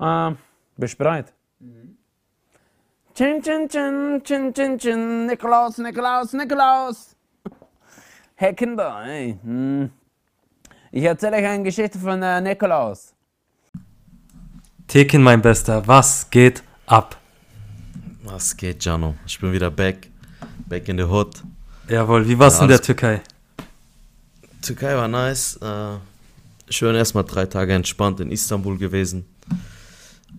Ähm, bist du bereit? Chin, chin, chin, chin, chin, chin, Nikolaus, Nikolaus, Nikolaus. Hey Kinder, hey. hm. Ich erzähle euch eine Geschichte von äh, Nikolaus. Tekin, mein Bester, was geht ab? Was geht, Jano? Ich bin wieder back. Back in the hood. Jawohl, wie war's Ja, in der Türkei? Türkei war nice. Äh, schön erstmal drei Tage entspannt in Istanbul gewesen.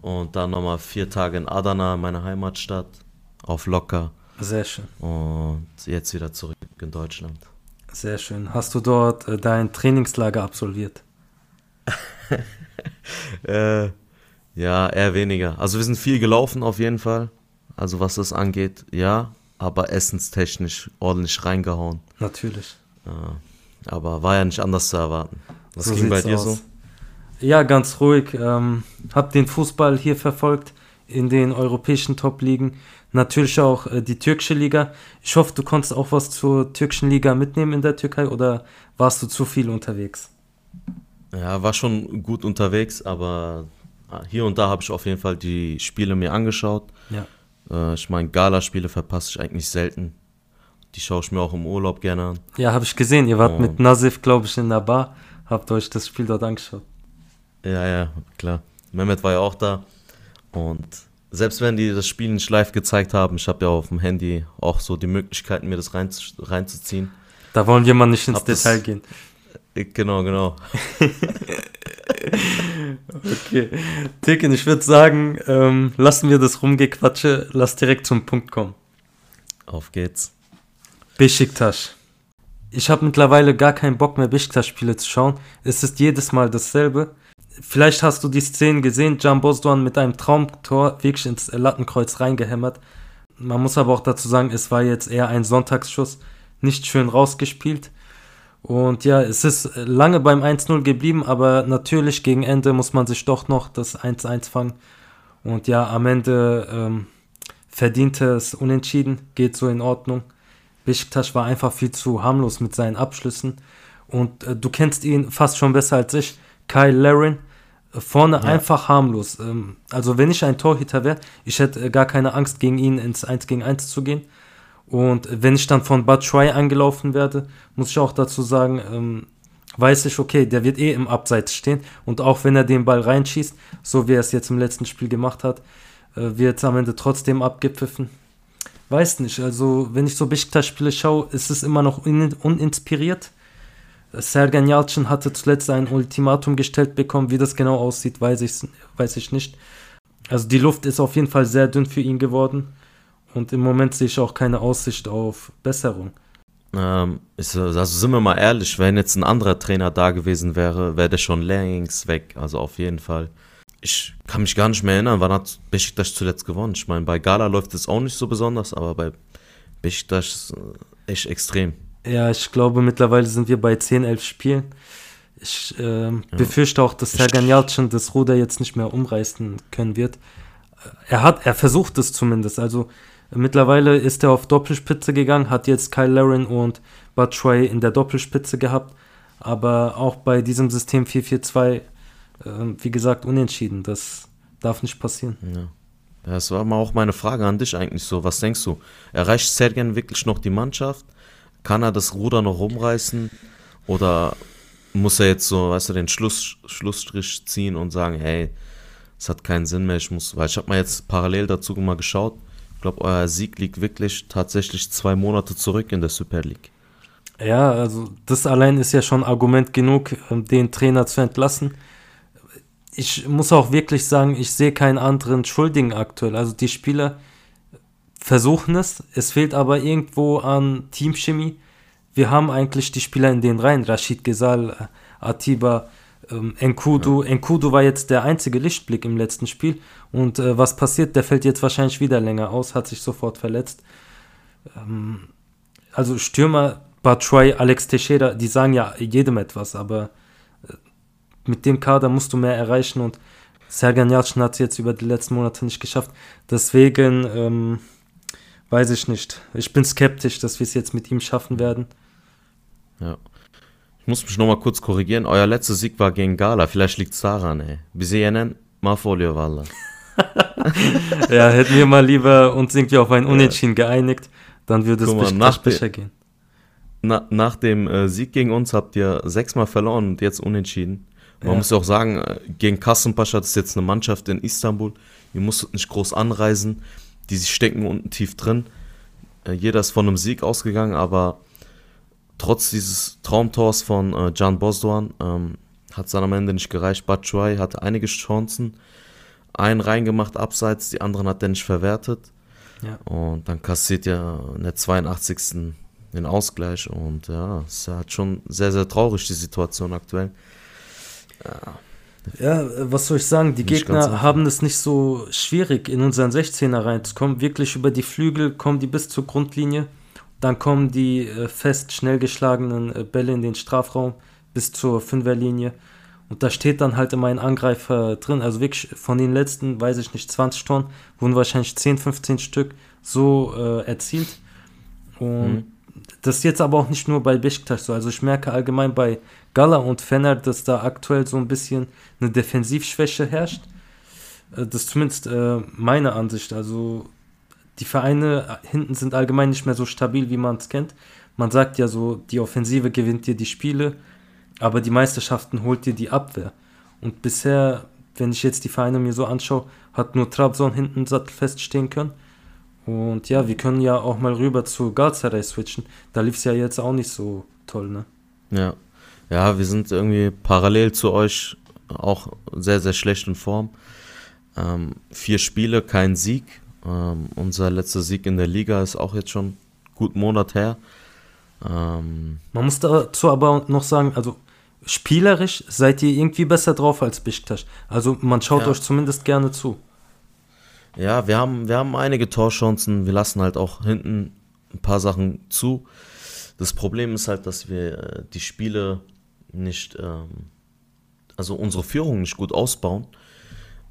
Und dann nochmal vier Tage in Adana, meine Heimatstadt. Auf locker. Sehr schön, Und jetzt wieder zurück in Deutschland. sehr schön. Hast du dort äh, dein Trainingslager absolviert? Äh, ja, eher weniger. Also wir sind viel gelaufen auf jeden Fall. Also was das angeht, ja. Aber essenstechnisch ordentlich reingehauen. Natürlich. Äh, aber war ja nicht anders zu erwarten. Was So ging bei dir aus. so? Ja, ganz ruhig. Ähm, hab den Fußball hier verfolgt in den europäischen Top-Ligen. Natürlich auch äh, die türkische Liga. Ich hoffe, du konntest auch was zur türkischen Liga mitnehmen in der Türkei oder warst du zu viel unterwegs? Ja, war schon gut unterwegs, aber ah, hier und da habe ich auf jeden Fall die Spiele mir angeschaut. Ja. Äh, ich meine, Gala-Spiele verpasse ich eigentlich selten. Die schaue ich mir auch im Urlaub gerne an. Ja, habe ich gesehen. Ihr wart Oh. mit Nasif, glaube ich, in der Bar. Habt euch das Spiel dort angeschaut. Ja, ja, klar. Mehmet war ja auch da. Und selbst wenn die das Spiel nicht live gezeigt haben, ich habe ja auf dem Handy auch so die Möglichkeiten, mir das rein, reinzuziehen. Da wollen wir mal nicht ins Hab das- Detail gehen. Äh, Genau, genau. Okay. Tekin, ich würde sagen, ähm, lassen wir das Rumgequatsche, lass direkt zum Punkt kommen. Auf geht's. Besiktas. Ich habe mittlerweile gar keinen Bock mehr, Besiktas-Spiele zu schauen. Es ist jedes Mal dasselbe. Vielleicht hast du die Szenen gesehen, Can Bozdoğan mit einem Traumtor wirklich ins Lattenkreuz reingehämmert. Man muss aber auch dazu sagen, es war jetzt eher ein Sonntagsschuss, nicht schön rausgespielt. Und ja, es ist lange beim 1-0 geblieben, aber natürlich gegen Ende muss man sich doch noch das 1-1 fangen. Und ja, am Ende ähm, verdiente es unentschieden, geht so in Ordnung. Besiktas war einfach viel zu harmlos mit seinen Abschlüssen. Und äh, du kennst ihn fast schon besser als ich. Kyle Larin, vorne einfach harmlos. Ähm, also wenn ich ein Torhüter wäre, ich hätte äh, gar keine Angst gegen ihn ins 1 gegen 1 zu gehen. Und wenn ich dann von Batshuayi angelaufen werde, muss ich auch dazu sagen, ähm, weiß ich, okay, der wird eh im Abseits stehen. Und auch wenn er den Ball reinschießt, so wie er es jetzt im letzten Spiel gemacht hat, äh, wird es am Ende trotzdem abgepfiffen. Weiß nicht, also wenn ich so Besiktas-Spiele schaue, ist es immer noch un uninspiriert. Sergen Yalcin hatte zuletzt ein Ultimatum gestellt bekommen, wie das genau aussieht, weiß ich, weiß ich nicht. Also die Luft ist auf jeden Fall sehr dünn für ihn geworden und im Moment sehe ich auch keine Aussicht auf Besserung. Ähm, also sind wir mal ehrlich, wenn jetzt ein anderer Trainer da gewesen wäre, wäre der schon längst weg. Also auf jeden Fall. Ich kann mich gar nicht mehr erinnern, wann hat Besiktas zuletzt gewonnen. Ich meine, bei Gala läuft es auch nicht so besonders, aber bei Besiktas äh, echt extrem. Ja, ich glaube mittlerweile sind wir bei 10, 11 Spielen. Ich ähm, befürchte auch, dass Sergen Yalcin das Ruder jetzt nicht mehr umreißen können wird. Er hat, er versucht es zumindest. Also mittlerweile ist er auf Doppelspitze gegangen, hat jetzt Kyle Larin und Batshuayi in der Doppelspitze gehabt. Aber auch bei diesem System 4-4-2, äh, wie gesagt, unentschieden. Das darf nicht passieren. Ja. Das war mal auch meine Frage an dich eigentlich so. Was denkst du? Erreicht Sergen wirklich noch die Mannschaft? Kann er das Ruder noch rumreißen? Oder muss er jetzt so, weißt du, den Schluss, Schlussstrich ziehen und sagen, hey, es hat keinen Sinn mehr, ich muss, weil ich habe mal jetzt parallel dazu mal geschaut. Ich glaube, euer Sieg liegt wirklich tatsächlich zwei Monate zurück in der Super League. Ja, also das allein ist ja schon Argument genug, ähm, den Trainer zu entlassen. Ich muss auch wirklich sagen, ich sehe keinen anderen Schuldigen aktuell. Also die Spieler versuchen es, es fehlt aber irgendwo an Teamchemie. Wir haben eigentlich die Spieler in den Reihen, Rashid Gesal, äh, Atiba, ähm, Enkudu. Enkudu war jetzt der einzige Lichtblick im letzten Spiel. Und äh, was passiert? Der fällt jetzt wahrscheinlich wieder länger aus, hat sich sofort verletzt. Ähm, also Stürmer, Batshuayi, Alex Teixeira, die sagen ja jedem etwas, aber äh, mit dem Kader musst du mehr erreichen und Sergen Yalcin hat es jetzt über die letzten Monate nicht geschafft. Deswegen ähm, weiß ich nicht. Ich bin skeptisch, dass wir es jetzt mit ihm schaffen werden. Ja. Ich muss mich nochmal kurz korrigieren. Euer letzter Sieg war gegen Gala. Vielleicht liegt es daran, ey. Wir sehen Mafolio Walla. ja, hätten wir mal lieber uns irgendwie auf ein Unentschieden geeinigt, dann würde es bestimmt nach besser gehen. Na, nach dem äh, Sieg gegen uns habt ihr sechsmal verloren und jetzt unentschieden. Man Ja. muss auch sagen, äh, gegen Kassenpascha, ist jetzt eine Mannschaft in Istanbul. Ihr musstet nicht groß anreisen. Die stecken unten tief drin. Äh, jeder ist von einem Sieg ausgegangen, aber trotz dieses Traumtors von äh, Can Bosdoan ähm, hat es dann am Ende nicht gereicht. Batshuayi hatte einige Chancen. Einen reingemacht abseits, die anderen hat er nicht verwertet. Ja. Und dann kassiert er in der 82. den Ausgleich. Und ja, es ist halt schon sehr, sehr traurig, die Situation aktuell. Ja, äh, was soll ich sagen? Die Nicht Gegner haben es nicht so schwierig, in unseren 16er reinzukommen. Wirklich über die Flügel kommen die bis zur Grundlinie. Dann kommen die äh, fest schnell geschlagenen äh, Bälle in den Strafraum bis zur Fünferlinie. Und da steht dann halt immer ein Angreifer drin. Also wirklich von den letzten, weiß ich nicht, 20 Toren wurden wahrscheinlich 10, 15 Stück so äh, erzielt. Und Mhm. das ist jetzt aber auch nicht nur bei Besiktas so. Also ich merke allgemein bei Gala und Fener, dass da aktuell so ein bisschen eine Defensivschwäche herrscht. Äh, Das ist zumindest äh, meine Ansicht. Also die Vereine hinten sind allgemein nicht mehr so stabil, wie man es kennt. Man sagt ja so, die Offensive gewinnt dir die Spiele, aber die Meisterschaften holt dir die Abwehr. Und bisher, wenn ich jetzt die Vereine mir so anschaue, hat nur Trabzon hinten sattelfest stehen können. Und ja, wir können ja auch mal rüber zu Galatasaray switchen. Da lief es ja jetzt auch nicht so toll, ne? Ja. Ja, wir sind irgendwie parallel zu euch auch sehr, sehr schlecht in Form. Ähm, vier Spiele, kein Sieg. Ähm, unser letzter Sieg in der Liga ist auch jetzt schon gut Monat her. Ähm, Man muss dazu aber noch sagen, also spielerisch seid ihr irgendwie besser drauf als Besiktas. Also man schaut Ja. euch zumindest gerne zu. Ja, wir haben, wir haben einige Torchancen. Wir lassen halt auch hinten ein paar Sachen zu. Das Problem ist halt, dass wir äh, die Spiele nicht, ähm, also unsere Führung nicht gut ausbauen.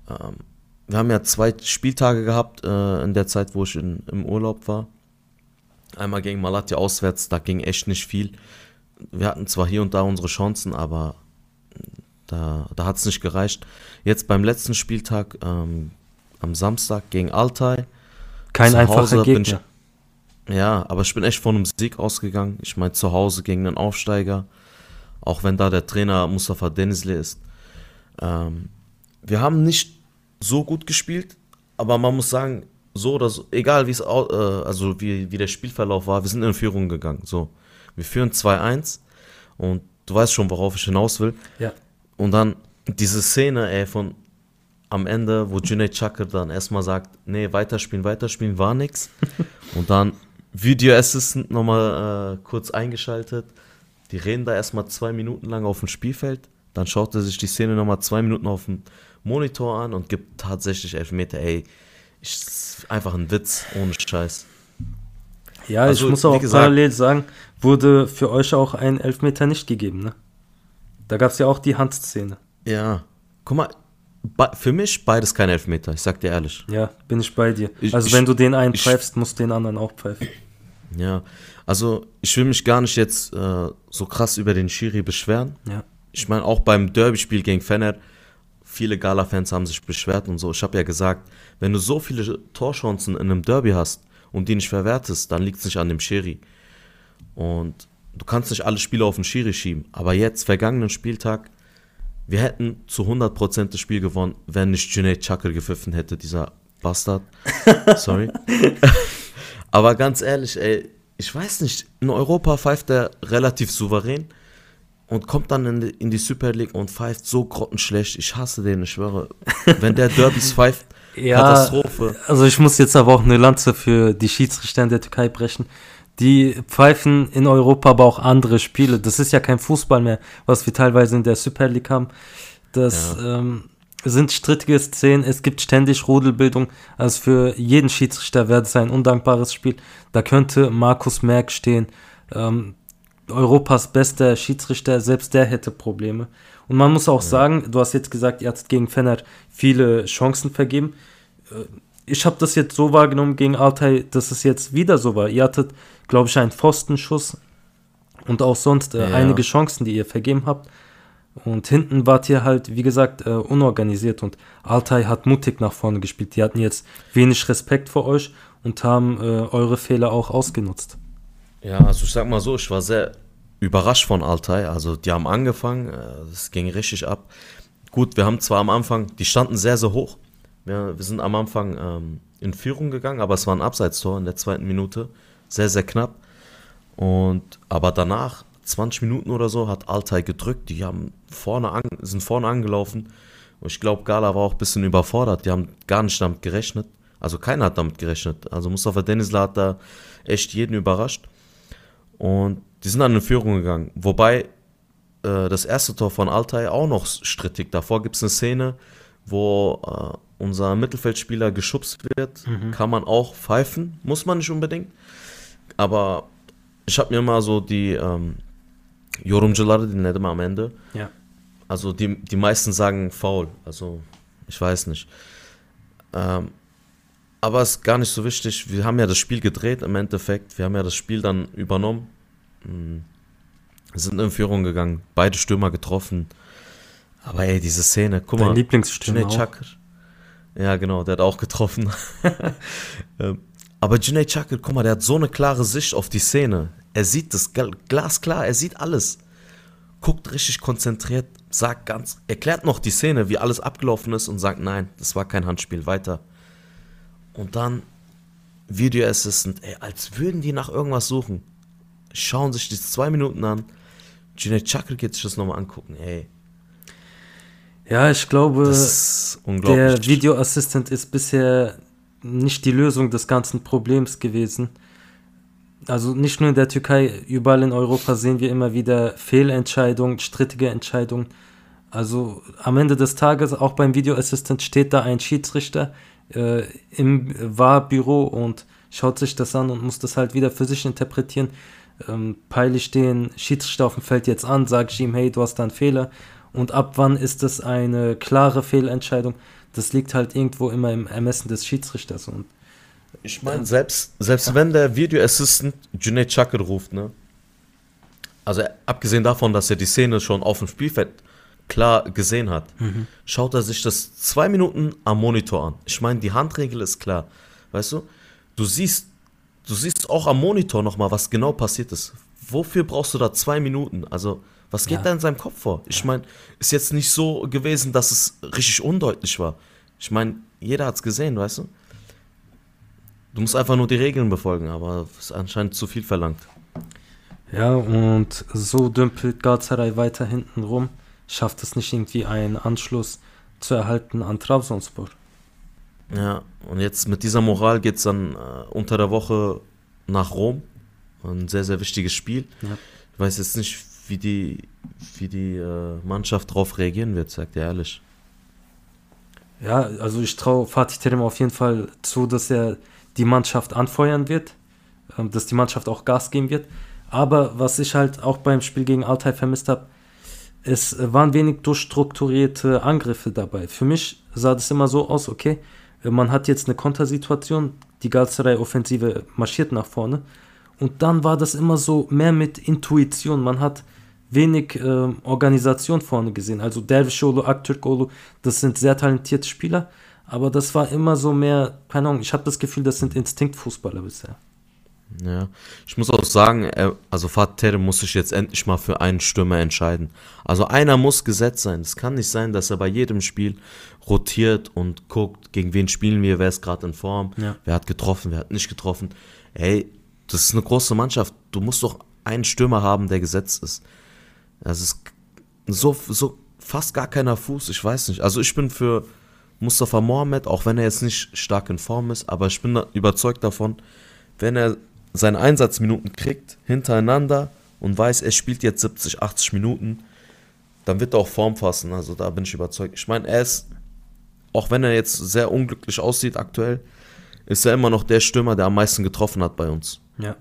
Ähm, wir haben ja zwei Spieltage gehabt äh, in der Zeit, wo ich in, im Urlaub war. Einmal gegen Malatya auswärts, da ging echt nicht viel. Wir hatten zwar hier und da unsere Chancen, aber da, da hat es nicht gereicht. Jetzt beim letzten Spieltag ähm, am Samstag gegen Altay. Kein Zu einfacher Hause bin Gegner. Ja, aber ich bin echt von einem Sieg ausgegangen. Ich meine, zu Hause gegen einen Aufsteiger. Auch wenn da der Trainer Mustafa Denizli ist. Ähm, wir haben nicht so gut gespielt, aber man muss sagen, so oder so, egal wie es äh, also wie, wie der Spielverlauf war, wir sind in Führung gegangen. So, wir führen 2-1 und du weißt schon, worauf ich hinaus will. Ja. Und dann diese Szene, ey, von am Ende, wo Junaid Chakr dann erstmal sagt, nee, weiterspielen, weiterspielen, war nix. Und dann Video Assistant nochmal äh, kurz eingeschaltet. Die reden da erstmal zwei Minuten lang auf dem Spielfeld. Dann schaut er sich die Szene nochmal zwei Minuten auf dem Monitor an und gibt tatsächlich Elfmeter. Ey, ist einfach ein Witz, ohne Scheiß. Ja, Also, ich muss auch gesagt- parallel sagen, wurde für euch auch ein Elfmeter nicht gegeben, ne? Da gab es ja auch die Handszene. Ja, guck mal, für mich beides kein Elfmeter, ich sag dir ehrlich. Ja, bin ich bei dir. Ich- also ich- wenn du den einen ich- pfeifst, musst du den anderen auch pfeifen. Ja, also ich will mich gar nicht jetzt äh, so krass über den Schiri beschweren. Ja. Ich meine, auch beim Derby-Spiel gegen Fener, viele Gala-Fans haben sich beschwert und so. Ich habe ja gesagt, wenn du so viele Torchancen in einem Derby hast und die nicht verwertest, dann liegt es nicht an dem Schiri. Und du kannst nicht alle Spiele auf den Schiri schieben. Aber jetzt, vergangenen Spieltag, wir hätten zu 100% das Spiel gewonnen, wenn nicht Junaid Chakr gepfiffen hätte, dieser Bastard. Sorry. Aber ganz ehrlich, ey, ich weiß nicht, in Europa pfeift er relativ souverän und kommt dann in die, in die Super League und pfeift so grottenschlecht. Ich hasse den, ich schwöre. Wenn der Derbys pfeift, Ja, Katastrophe. Also ich muss jetzt aber auch eine Lanze für die Schiedsrichter in der Türkei brechen. Die pfeifen in Europa aber auch andere Spiele. Das ist ja kein Fußball mehr, was wir teilweise in der Super League haben. Das ähm, sind strittige Szenen, es gibt ständig Rudelbildung. Also für jeden Schiedsrichter wäre das ein undankbares Spiel. Da könnte Markus Merck stehen. Ähm, Europas bester Schiedsrichter, selbst der hätte Probleme. Und man muss auch sagen, du hast jetzt gesagt, ihr hattet gegen Fener viele Chancen vergeben. Äh, Ich habe das jetzt so wahrgenommen gegen Altay, dass es jetzt wieder so war. Ihr hattet, glaube ich, einen Pfostenschuss und auch sonst äh, Ja. einige Chancen, die ihr vergeben habt. Und hinten wart ihr halt, wie gesagt, äh, unorganisiert und Altay hat mutig nach vorne gespielt. Die hatten jetzt wenig Respekt vor euch und haben äh, eure Fehler auch ausgenutzt. Ja, also ich sag mal so, ich war sehr überrascht von Altay. Also die haben angefangen, es ging richtig ab. Gut, wir haben zwar am Anfang, die standen sehr, sehr hoch. Wir, wir sind am Anfang ähm, in Führung gegangen, aber es war ein Abseitstor in der zweiten Minute. Sehr, sehr knapp. Und aber danach, 20 Minuten oder so, hat Altay gedrückt. Die haben vorne an, sind vorne angelaufen. Und ich glaube, Gala war auch ein bisschen überfordert. Die haben gar nicht damit gerechnet. Also keiner hat damit gerechnet. Also Mustafa Denizli hat da echt jeden überrascht. Und die sind dann in Führung gegangen. Wobei äh, das erste Tor von Altay auch noch strittig. Davor gibt es eine Szene, wo äh, unser Mittelfeldspieler geschubst wird. Mhm. Kann man auch pfeifen. Muss man nicht unbedingt. Aber ich habe mir mal so die ähm, Yorumcuları dinledim am Ende. Ja. Also die, die meisten sagen faul. Also ich weiß nicht. Ähm, aber es ist gar nicht so wichtig. Wir haben ja das Spiel gedreht im Endeffekt. Wir haben ja das Spiel dann übernommen. Hm. Sind in Führung gegangen. Beide Stürmer getroffen. Aber ey, diese Szene, guck Dein mal. Lieblingsstürmer Chakr. Ja, genau, der hat auch getroffen. Ähm, aber Janae Chakr, guck mal, der hat so eine klare Sicht auf die Szene. Er sieht das glasklar, er sieht alles. Guckt richtig konzentriert, sagt ganz, erklärt noch die Szene, wie alles abgelaufen ist und sagt, nein, das war kein Handspiel, weiter. Und dann Video Assistant, ey, als würden die nach irgendwas suchen. Schauen sich die zwei Minuten an. Janae Chakr geht sich das nochmal angucken, ey. Ja, ich glaube, der Video Assistant ist bisher nicht die Lösung des ganzen Problems gewesen. Also nicht nur in der Türkei, überall in Europa sehen wir immer wieder Fehlentscheidungen, strittige Entscheidungen. Also am Ende des Tages, auch beim Video Assistant, steht da ein Schiedsrichter äh, im Wahrbüro und schaut sich das an und muss das halt wieder für sich interpretieren. Ähm, peile ich den Schiedsrichter auf dem Feld jetzt an, sage ich ihm, hey, du hast da einen Fehler. Und ab wann ist das eine klare Fehlentscheidung? Das liegt halt irgendwo immer im Ermessen des Schiedsrichters. Und ich meine, selbst, selbst wenn der Video Assistant Junaid Chakr ruft, ne? Also abgesehen davon, dass er die Szene schon auf dem Spielfeld klar gesehen hat, mhm. schaut er sich das zwei Minuten am Monitor an. Ich meine, die Handregel ist klar. Weißt du? Du siehst, du siehst auch am Monitor nochmal, was genau passiert ist. Wofür brauchst du da zwei Minuten? Also, was geht ja. da in seinem Kopf vor? Ich meine, ist jetzt nicht so gewesen, dass es richtig undeutlich war. Ich meine, jeder hat es gesehen, weißt du? Du musst einfach nur die Regeln befolgen, aber es ist anscheinend zu viel verlangt. Ja, und so dümpelt Galatasaray weiter hinten rum, schafft es nicht irgendwie einen Anschluss zu erhalten an Trabzonspor. Ja, und jetzt mit dieser Moral geht es dann äh, unter der Woche nach Rom. Ein sehr, sehr wichtiges Spiel. Ja. Ich weiß jetzt nicht, wie die, wie die äh, Mannschaft darauf reagieren wird, sagt er ehrlich. Ja, also ich traue Fatih Terim auf jeden Fall zu, dass er die Mannschaft anfeuern wird, ähm, dass die Mannschaft auch Gas geben wird. Aber was ich halt auch beim Spiel gegen Altai vermisst habe, es waren wenig durchstrukturierte Angriffe dabei. Für mich sah das immer so aus, okay, man hat jetzt eine Kontersituation, die Galatasaray-Offensive marschiert nach vorne und dann war das immer so mehr mit Intuition. Man hat wenig äh, Organisation vorne gesehen. Also Dervişoğlu, Aktürkoğlu, das sind sehr talentierte Spieler, aber das war immer so mehr, keine Ahnung, ich habe das Gefühl, das sind Instinktfußballer bisher. Ja, ich muss auch sagen, also Fatih muss sich jetzt endlich mal für einen Stürmer entscheiden. Also einer muss gesetzt sein. Es kann nicht sein, dass er bei jedem Spiel rotiert und guckt, gegen wen spielen wir, wer ist gerade in Form, ja. wer hat getroffen, wer hat nicht getroffen. Ey, das ist eine große Mannschaft. Du musst doch einen Stürmer haben, der gesetzt ist. Das ist so, so fast gar keiner Fuß, ich weiß nicht. Also ich bin für Mustafa Mohamed, auch wenn er jetzt nicht stark in Form ist, aber ich bin überzeugt davon, wenn er seine Einsatzminuten kriegt, hintereinander und weiß, er spielt jetzt 70, 80 Minuten, dann wird er auch Form fassen. Also da bin ich überzeugt. Ich meine, er ist, auch wenn er jetzt sehr unglücklich aussieht aktuell, ist er immer noch der Stürmer, der am meisten getroffen hat bei uns. Ja.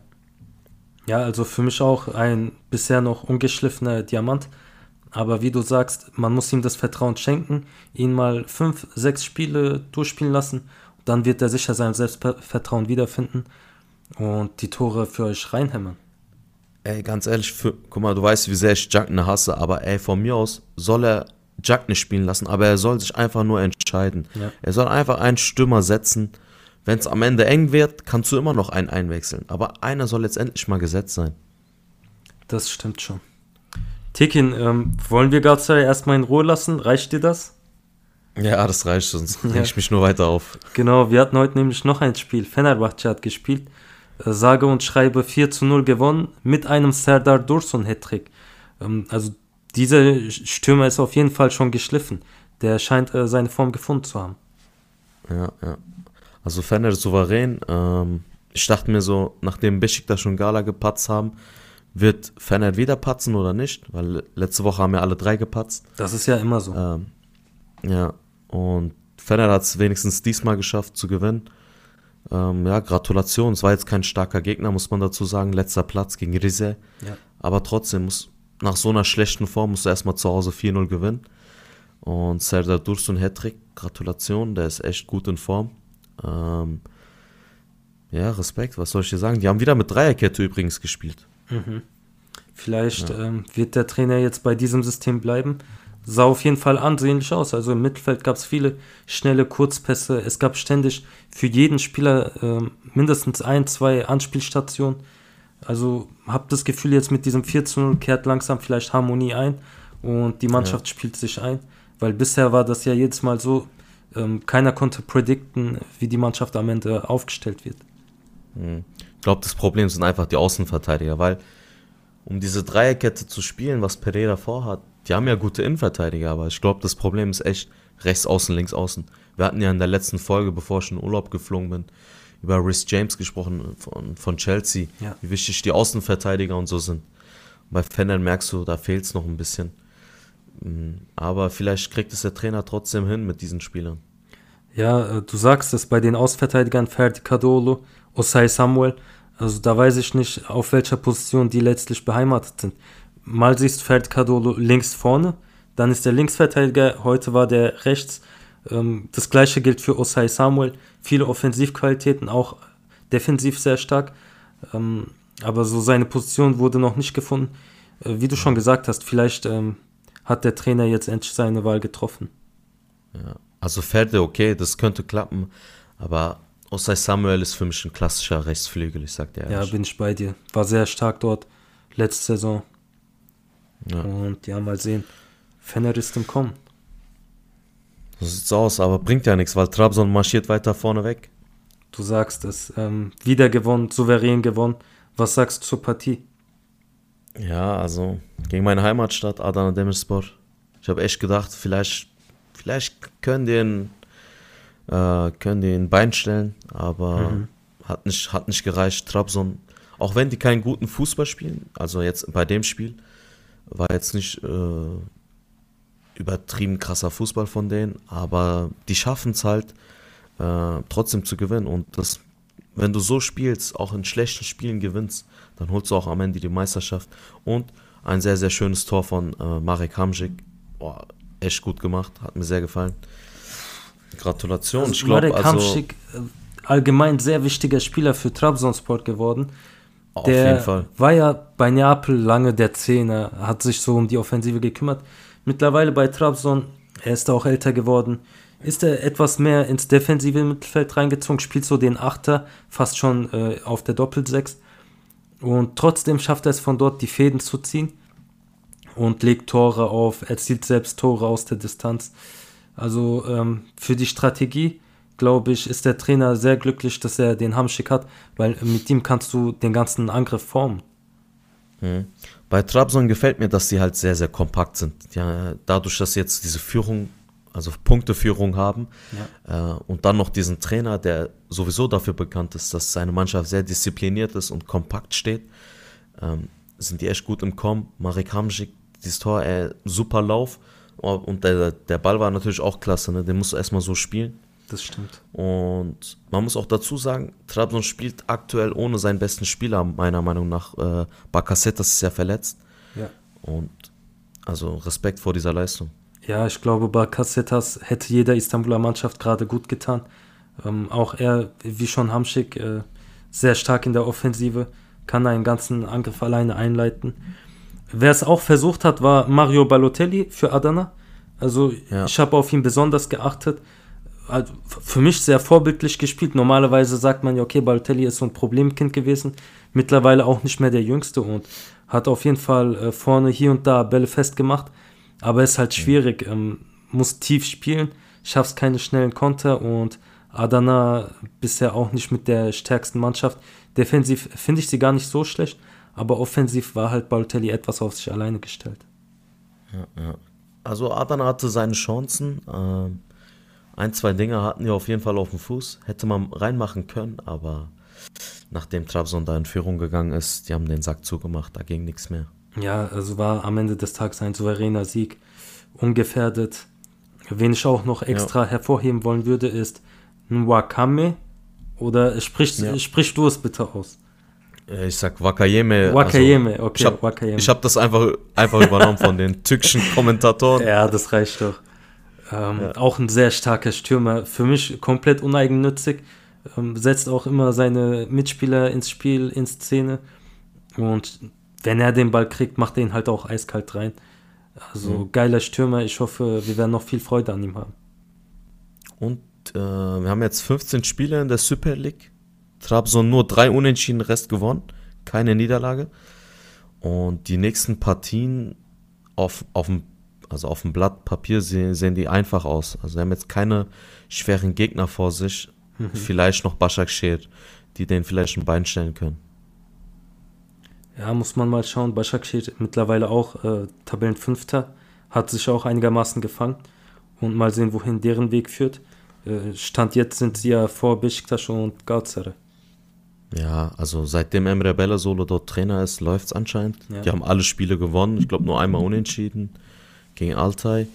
Ja, also für mich auch ein bisher noch ungeschliffener Diamant. Aber wie du sagst, man muss ihm das Vertrauen schenken, ihn mal fünf, sechs Spiele durchspielen lassen. Dann wird er sicher sein Selbstvertrauen wiederfinden und die Tore für euch reinhämmern. ey, ganz ehrlich, für, guck mal, du weißt, wie sehr ich Jackne hasse, aber ey, von mir aus soll er Jackne spielen lassen, aber er soll sich einfach nur entscheiden. Ja. Er soll einfach einen Stürmer setzen. Wenn es am Ende eng wird, kannst du immer noch einen einwechseln. Aber einer soll jetzt endlich mal gesetzt sein. Das stimmt schon. Tekin, ähm, wollen wir Galatasaray erstmal in Ruhe lassen? Reicht dir das? Ja, das reicht, sonst Ja. ich mich nur weiter auf. Genau, wir hatten heute nämlich noch ein Spiel. Fenerbahce hat gespielt. Äh, sage und schreibe 4 zu 0 gewonnen mit einem Serdar Dursun Hattrick. Ähm, also dieser Stürmer ist auf jeden Fall schon geschliffen. Der scheint äh, seine Form gefunden zu haben. Ja, ja. Also Fener souverän. Ähm, ich dachte mir so, nachdem Besiktas schon Gala gepatzt haben, wird Fener wieder patzen oder nicht? Weil letzte Woche haben ja alle drei gepatzt. Das ist ja immer so. Ähm, ja, und Fener hat es wenigstens diesmal geschafft zu gewinnen. Ähm, ja, Gratulation. Es war jetzt kein starker Gegner, muss man dazu sagen. Letzter Platz gegen Rize. Ja. Aber trotzdem, muss, nach so einer schlechten Form musst du erstmal zu Hause 4-0 gewinnen. Und Serdar Dursun Hattrick, Gratulation, der ist echt gut in Form. Ähm, ja, Respekt, was soll ich dir sagen? Die haben wieder mit Dreierkette übrigens gespielt. Vielleicht ähm, wird der Trainer jetzt bei diesem System bleiben. Sah auf jeden Fall ansehnlich aus. Also im Mittelfeld gab es viele schnelle Kurzpässe. Es gab ständig für jeden Spieler ähm, mindestens ein, zwei Anspielstationen. Also habe das Gefühl, jetzt mit diesem 4 zu 0 kehrt langsam vielleicht Harmonie ein und die Mannschaft spielt sich ein. Weil bisher war das ja jedes Mal so, ähm, keiner konnte predikten, wie die Mannschaft am Ende aufgestellt wird. Ich glaube, das Problem sind einfach die Außenverteidiger, weil um diese Dreierkette zu spielen, was Pereira vorhat, die haben ja gute Innenverteidiger, aber ich glaube, das Problem ist echt rechts außen, links außen. Wir hatten ja in der letzten Folge, bevor ich in Urlaub geflogen bin, über Rhys James gesprochen von, von Chelsea, Ja. wie wichtig die Außenverteidiger und so sind. Bei Fennern merkst du, da fehlt es noch ein bisschen. Mm, Aber vielleicht kriegt es der Trainer trotzdem hin mit diesen Spielern. Ja, äh, du sagst es bei den Ausverteidigern Ferdi Kadolo, Osai Samuel. Also da weiß ich nicht, auf welcher Position die letztlich beheimatet sind. Mal siehst du Ferdi Kadolo links vorne, dann ist der Linksverteidiger, heute war der rechts. Ähm, das gleiche gilt für Osai Samuel. Viele Offensivqualitäten, auch defensiv sehr stark. Ähm, aber so seine Position wurde noch nicht gefunden. Äh, wie du schon gesagt hast, vielleicht ähm, hat der Trainer jetzt endlich seine Wahl getroffen. Also Ferde, okay, das könnte klappen, aber Osai Samuel ist für mich ein klassischer Rechtsflügel, ich sag dir Ja, ehrlich. bin ich bei dir. War sehr stark dort letzte Saison. Ja. Und ja, mal sehen. Fener ist im Kommen. So sieht's aus, aber bringt ja nichts, weil Trabzon marschiert weiter vorne weg. Du sagst es. Ähm, wieder gewonnen, souverän gewonnen. Was sagst du zur Partie? Ja, also gegen meine Heimatstadt Adana Demirspor. Ich habe echt gedacht, vielleicht, vielleicht können die ein, äh, können die ein Bein stellen, aber hat, nicht, hat nicht gereicht. Trabzon, auch wenn die keinen guten Fußball spielen, also jetzt bei dem Spiel, war jetzt nicht äh, übertrieben krasser Fußball von denen, aber die schaffen es halt äh, trotzdem zu gewinnen. Und das, wenn du so spielst, auch in schlechten Spielen gewinnst, dann holst du auch am Ende die Meisterschaft. Und ein sehr, sehr schönes Tor von äh, Marek Hamsik. Boah, echt gut gemacht, hat mir sehr gefallen. Gratulation. ich glaube, also, äh, allgemein sehr wichtiger Spieler für Trabzonsport geworden. auf der jeden Fall. war ja bei Neapel lange der Zehner, hat sich so um die Offensive gekümmert. Mittlerweile bei Trabzon, er ist auch älter geworden, ist er etwas mehr ins defensive Mittelfeld reingezogen, spielt so den Achter, fast schon äh, auf der Doppelsechs. Und trotzdem schafft er es von dort, die Fäden zu ziehen und legt Tore auf, erzielt selbst Tore aus der Distanz. Also ähm, für die Strategie, glaube ich, ist der Trainer sehr glücklich, dass er den Hamschick hat, weil mit ihm kannst du den ganzen Angriff formen. Bei Trabzon gefällt mir, dass sie halt sehr, sehr kompakt sind. Ja, dadurch, dass sie jetzt diese Führung, also Punkteführung haben äh, und dann noch diesen Trainer, der sowieso dafür bekannt ist, dass seine Mannschaft sehr diszipliniert ist und kompakt steht, ähm, sind die echt gut im Kommen. Marek Hamsik, dieses Tor, äh, super Lauf und der, der Ball war natürlich auch klasse, ne? den musst du erstmal so spielen. Das stimmt. Und man muss auch dazu sagen, Trabzon spielt aktuell ohne seinen besten Spieler, meiner Meinung nach. Äh, Bakasetas ist ja verletzt. Ja. Und also Respekt vor dieser Leistung. Ja, ich glaube, bei Kassetas hätte jeder Istanbuler Mannschaft gerade gut getan. Ähm, auch er, wie schon Hamschick, äh, sehr stark in der Offensive. kann einen ganzen Angriff alleine einleiten. Wer es auch versucht hat, war Mario Balotelli für Adana. Also Ja. ich habe auf ihn besonders geachtet. Also für mich sehr vorbildlich gespielt. Normalerweise sagt man ja, okay, Balotelli ist so ein Problemkind gewesen. Mittlerweile auch nicht mehr der Jüngste und hat auf jeden Fall äh, vorne hier und da Bälle festgemacht. Aber ist halt schwierig. Ähm, muss tief spielen, schaffst keine schnellen Konter und Adana bisher auch nicht mit der stärksten Mannschaft. Defensiv finde ich sie gar nicht so schlecht, aber offensiv war halt Balotelli etwas auf sich alleine gestellt. Also Adana hatte seine Chancen. Ähm, ein, zwei Dinge hatten die auf jeden Fall auf dem Fuß. Hätte man reinmachen können, aber nachdem Trabzon da in Führung gegangen ist, die haben den Sack zugemacht, da ging nichts mehr. Ja, also war am Ende des Tages ein souveräner Sieg, ungefährdet. Wen ich auch noch extra hervorheben wollen würde, ist Nwakame. Oder sprich, Ja. sprich du es bitte aus. Äh, Ich sag Wakayeme. Wakayeme, also, okay, Ich habe hab das einfach, einfach übernommen von den türkischen Kommentatoren. Ja, das reicht doch. Ähm, Auch ein sehr starker Stürmer. Für mich komplett uneigennützig. Ähm, setzt auch immer seine Mitspieler ins Spiel, in Szene. Und wenn er den Ball kriegt, macht er ihn halt auch eiskalt rein. Also geiler Stürmer. Ich hoffe, wir werden noch viel Freude an ihm haben. Und äh, wir haben jetzt 15 Spiele in der Super League. Trabzon nur drei Unentschieden, Rest gewonnen. Keine Niederlage. Und die nächsten Partien auf, auf dem, also auf dem Blatt Papier sehen, sehen die einfach aus. Also wir haben jetzt keine schweren Gegner vor sich. Vielleicht noch Başakşehir, die den vielleicht ein Bein stellen können. Ja, muss man mal schauen. Başakşehir mittlerweile auch äh, Tabellenfünfter. Hat sich auch einigermaßen gefangen. Und mal sehen, wohin deren Weg führt. Äh, Stand jetzt sind sie ja vor Beşiktaş und Galatasaray. Ja, also seitdem Emre Bellersolo dort Trainer ist, läuft es anscheinend. Ja. Die haben alle Spiele gewonnen. Ich glaube nur einmal unentschieden gegen Altay.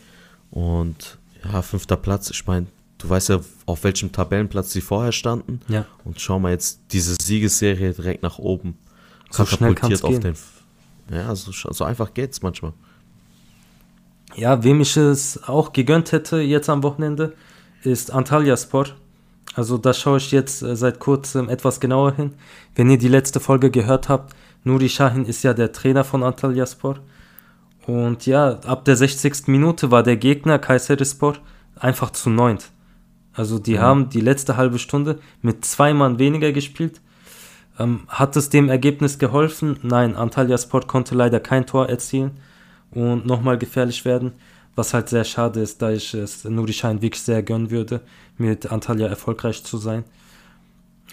Und ja, fünfter Platz. Ich meine, du weißt ja, auf welchem Tabellenplatz sie vorher standen. Ja. Und schau mal jetzt diese Siegesserie direkt nach oben. So schnell kann's auf gehen. den. Ja, so, so einfach geht's manchmal. Ja, wem ich es auch gegönnt hätte jetzt am Wochenende, ist Antalyaspor. Also da schaue ich jetzt äh, seit kurzem etwas genauer hin. Wenn ihr die letzte Folge gehört habt, Nuri Sahin ist ja der Trainer von Antalyaspor. Und ja, ab der 60. Minute war der Gegner Kayserispor einfach zu neunt. Also die haben die letzte halbe Stunde mit zwei Mann weniger gespielt. Ähm, hat es dem Ergebnis geholfen? Nein, Antalyaspor konnte leider kein Tor erzielen und nochmal gefährlich werden, was halt sehr schade ist, da ich es Nuri Sahin wirklich sehr gönnen würde, mit Antalya erfolgreich zu sein.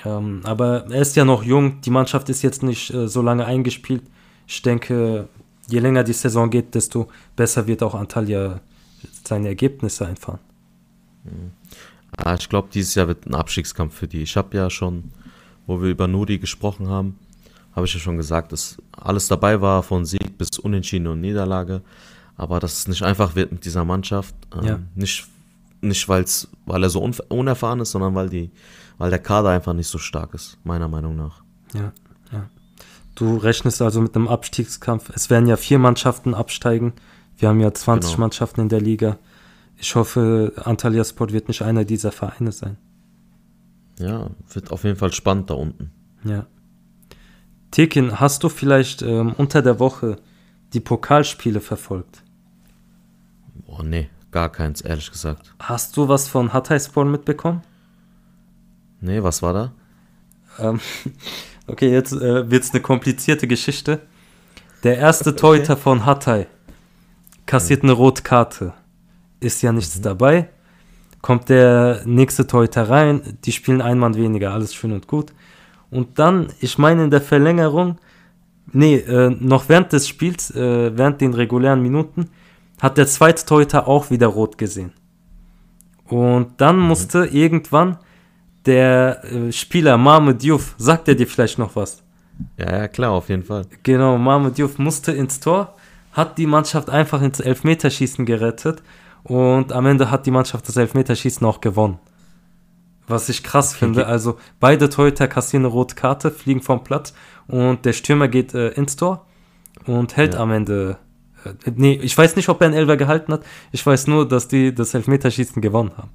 Ähm, aber er ist ja noch jung, die Mannschaft ist jetzt nicht äh, so lange eingespielt. Ich denke, je länger die Saison geht, desto besser wird auch Antalya seine Ergebnisse einfahren. Ah, ich glaube, dieses Jahr wird ein Abstiegskampf für die. Ich habe ja schon, wo wir über Nuri gesprochen haben, habe ich ja schon gesagt, dass alles dabei war, von Sieg bis Unentschieden und Niederlage. Aber dass es nicht einfach wird mit dieser Mannschaft. Ähm, Ja. Nicht, nicht weil's, weil er so unerfahren ist, sondern weil, die, weil der Kader einfach nicht so stark ist, meiner Meinung nach. Ja, ja. Du rechnest also mit einem Abstiegskampf. Es werden ja vier Mannschaften absteigen. Wir haben ja 20 Genau. Mannschaften in der Liga. Ich hoffe, Antalya Sport wird nicht einer dieser Vereine sein. Ja, wird auf jeden Fall spannend da unten. Ja. Tekin, hast du vielleicht ähm, unter der Woche die Pokalspiele verfolgt? Boah, nee, gar keins, ehrlich gesagt. Hast du was von Hatayspor mitbekommen? Nee, was war da? Ähm, okay, jetzt äh, wird es eine komplizierte Geschichte. Der erste Torhüter von Hatay kassiert eine Rotkarte. Ist ja nichts dabei. Kommt der nächste Torhüter rein, die spielen ein Mann weniger, alles schön und gut. Und dann, ich meine in der Verlängerung, nee, äh, noch während des Spiels, äh, während den regulären Minuten, hat der zweite Torhüter auch wieder rot gesehen. Und dann musste irgendwann der äh, Spieler Mahmoud Diouf, sagt er dir vielleicht noch was? Ja, ja, klar, auf jeden Fall. Genau, Mahmoud Diouf musste ins Tor, hat die Mannschaft einfach ins Elfmeterschießen gerettet und am Ende hat die Mannschaft das Elfmeterschießen auch gewonnen. Was ich krass finde, also beide Torhüter kassieren eine rote Karte, fliegen vom Platz und der Stürmer geht äh, ins Tor und hält Ja. am Ende. Nee, ich weiß nicht, ob er einen Elfer gehalten hat. Ich weiß nur, dass die das Elfmeterschießen gewonnen haben.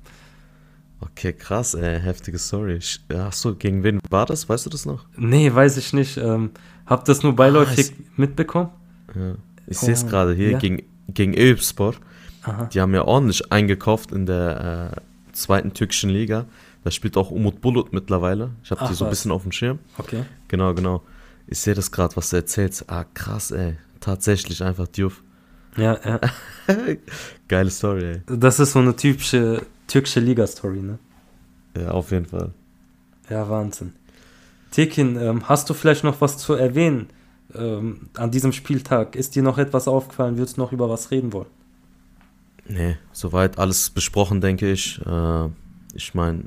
Okay, krass, ey, heftige Story. Achso, gegen wen war das? Weißt du das noch? Nee, weiß ich nicht. Ähm, hab das nur beiläufig es- mitbekommen. Ja. Ich sehe es Oh, gerade hier ja. gegen, gegen. Aha. Die haben ja ordentlich eingekauft in der äh, zweiten türkischen Liga. Da spielt auch Umut Bulut mittlerweile. Ich habe die so ein bisschen auf dem Schirm. Okay. Genau, genau. Ich sehe das gerade, was du erzählst. Ah, krass, ey. Tatsächlich einfach Diouf. Ja, ja. Geile Story, ey. Das ist so eine typische türkische Liga-Story, ne? Ja, auf jeden Fall. Ja, Wahnsinn. Tekin, ähm, hast du vielleicht noch was zu erwähnen ähm, an diesem Spieltag? Ist dir noch etwas aufgefallen? Würdest du noch über was reden wollen? Nee, soweit alles besprochen, denke ich. Äh, ich meine,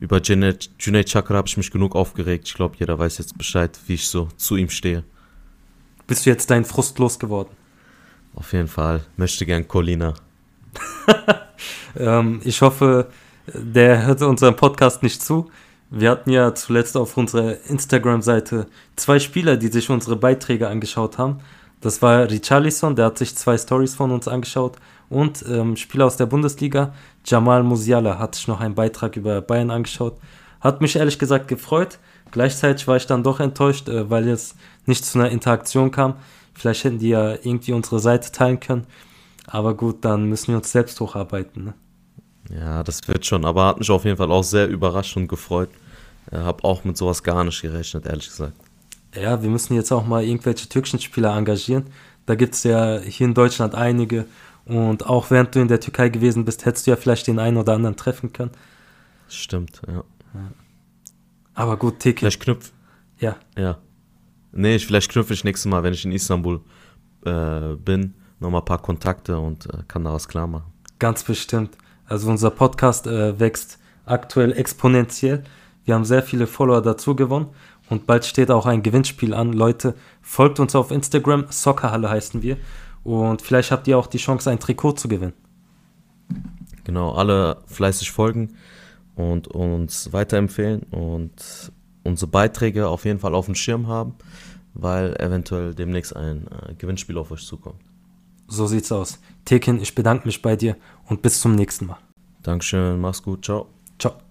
über Junaid Junaid Chakra habe ich mich genug aufgeregt. Ich glaube, jeder weiß jetzt Bescheid, wie ich so zu ihm stehe. Bist du jetzt deinen Frust losgeworden? Auf jeden Fall. Möchte gern Colina. Ähm, ich hoffe, der hört unseren Podcast nicht zu. Wir hatten ja zuletzt auf unserer Instagram-Seite zwei Spieler, die sich unsere Beiträge angeschaut haben. Das war Richarlison, der hat sich zwei Stories von uns angeschaut. Und ähm, Spieler aus der Bundesliga, Jamal Musiala, hat sich noch einen Beitrag über Bayern angeschaut. Hat mich ehrlich gesagt gefreut. Gleichzeitig war ich dann doch enttäuscht, äh, weil es nicht zu einer Interaktion kam. Vielleicht hätten die ja irgendwie unsere Seite teilen können. Aber gut, dann müssen wir uns selbst hocharbeiten. Ne? Ja, das wird schon. Aber hat mich auf jeden Fall auch sehr überrascht und gefreut. Äh, hab auch mit sowas gar nicht gerechnet, ehrlich gesagt. Ja, wir müssen jetzt auch mal irgendwelche türkischen Spieler engagieren. Da gibt es ja hier in Deutschland einige. Und auch während du in der Türkei gewesen bist, hättest du ja vielleicht den einen oder anderen treffen können. Stimmt, ja. Aber gut, Teki. Vielleicht knüpf. Ja, Ja. Nee, ich, vielleicht knüpfe ich nächstes Mal, wenn ich in Istanbul äh, bin, nochmal ein paar Kontakte und äh, kann da was klar machen. ganz bestimmt. Also unser Podcast äh, wächst aktuell exponentiell. Wir haben sehr viele Follower dazu gewonnen. Und bald steht auch ein Gewinnspiel an. Leute, folgt uns auf Instagram. Soccerhalle heißen wir. Und vielleicht habt ihr auch die Chance, ein Trikot zu gewinnen. Genau, alle fleißig folgen und uns weiterempfehlen und unsere Beiträge auf jeden Fall auf dem Schirm haben, weil eventuell demnächst ein äh, Gewinnspiel auf euch zukommt. So sieht's aus. Tekin, ich bedanke mich bei dir und bis zum nächsten Mal. Dankeschön, mach's gut, ciao. Ciao.